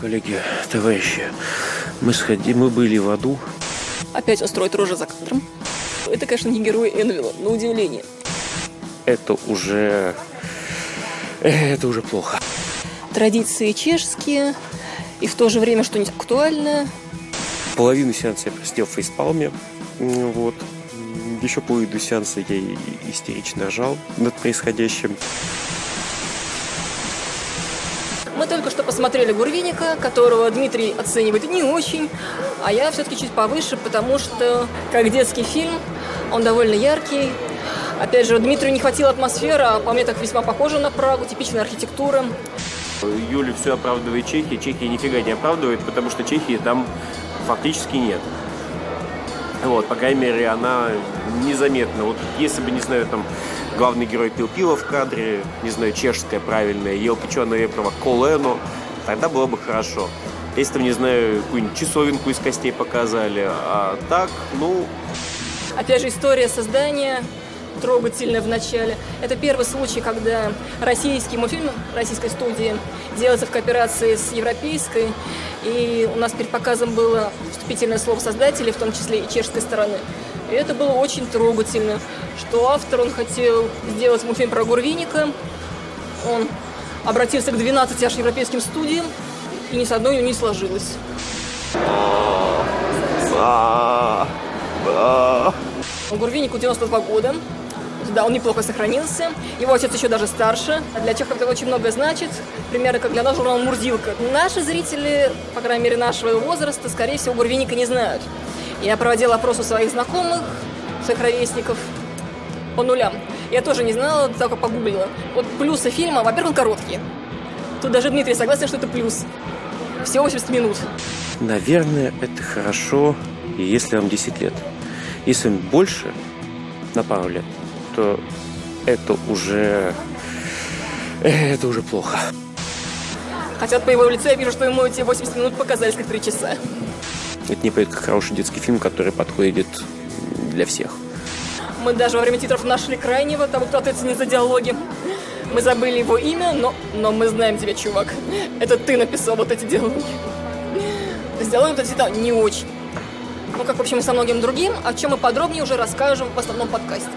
Коллеги, товарищи, мы, сходи, мы были в аду. Опять он строит рожи за кадром. Это, конечно, не герой Энвилла, на удивление. Это уже... Это уже плохо. Традиции чешские, и в то же время что-нибудь актуальное. Половину сеанса я просидел в фейспалме. Вот. Еще половину сеанса я истерично жал над происходящим. Только что посмотрели Гурвиника, которого Дмитрий оценивает не очень, а я все-таки чуть повыше, потому что, как детский фильм, он довольно яркий. Опять же, Дмитрию не хватило атмосферы, а по мне так весьма похоже на Прагу, типичная архитектура. Юля все оправдывает Чехии, Чехия нифига не оправдывает, потому что Чехии там фактически нет. Вот, по крайней мере, она незаметна. Вот если бы, не знаю, там главный герой пил пиво в кадре, не знаю, чешское правильное, ел печеное реброго колено, тогда было бы хорошо. Если там, не знаю, какую-нибудь часовинку из костей показали, а так, ну... Опять же, история создания трогательная в начале. Это первый случай, когда российский мультфильм российской студии делается в кооперации с европейской. И у нас перед показом было вступительное слово создателей, в том числе и чешской стороны. И это было очень трогательно, что автор, он хотел сделать мультфильм про Гурвиника. Он обратился к 12 аж европейским студиям, и ни с одной у него не сложилось. Гурвинику 92 года. Да, он неплохо сохранился. Его отец еще даже старше. Для чехов это очень много значит. Примерно как для нас журнал «Мурзилка». Наши зрители, по крайней мере, нашего возраста, скорее всего, Гурвиника не знают. Я проводила опрос у своих знакомых, своих ровесников по нулям. Я тоже не знала, только погуглила. Вот плюсы фильма, во-первых, он короткий. Тут даже Дмитрий согласен, что это плюс. Всего 80 минут. Наверное, это хорошо, если вам 10 лет. Если вам больше, на пару лет, то это уже... Это уже плохо. Хотя по его лицу я вижу, что ему эти 80 минут показались как 3 часа. Это не как хороший детский фильм, который подходит для всех. Мы даже во время титров нашли крайнего, того, кто ответственен за диалоги. Мы забыли его имя, но, но мы знаем тебя, чувак. Это ты написал вот эти диалоги. С диалогом это всегда не очень. Ну, как, в общем, и со многим другим, о чем мы подробнее уже расскажем в основном подкасте.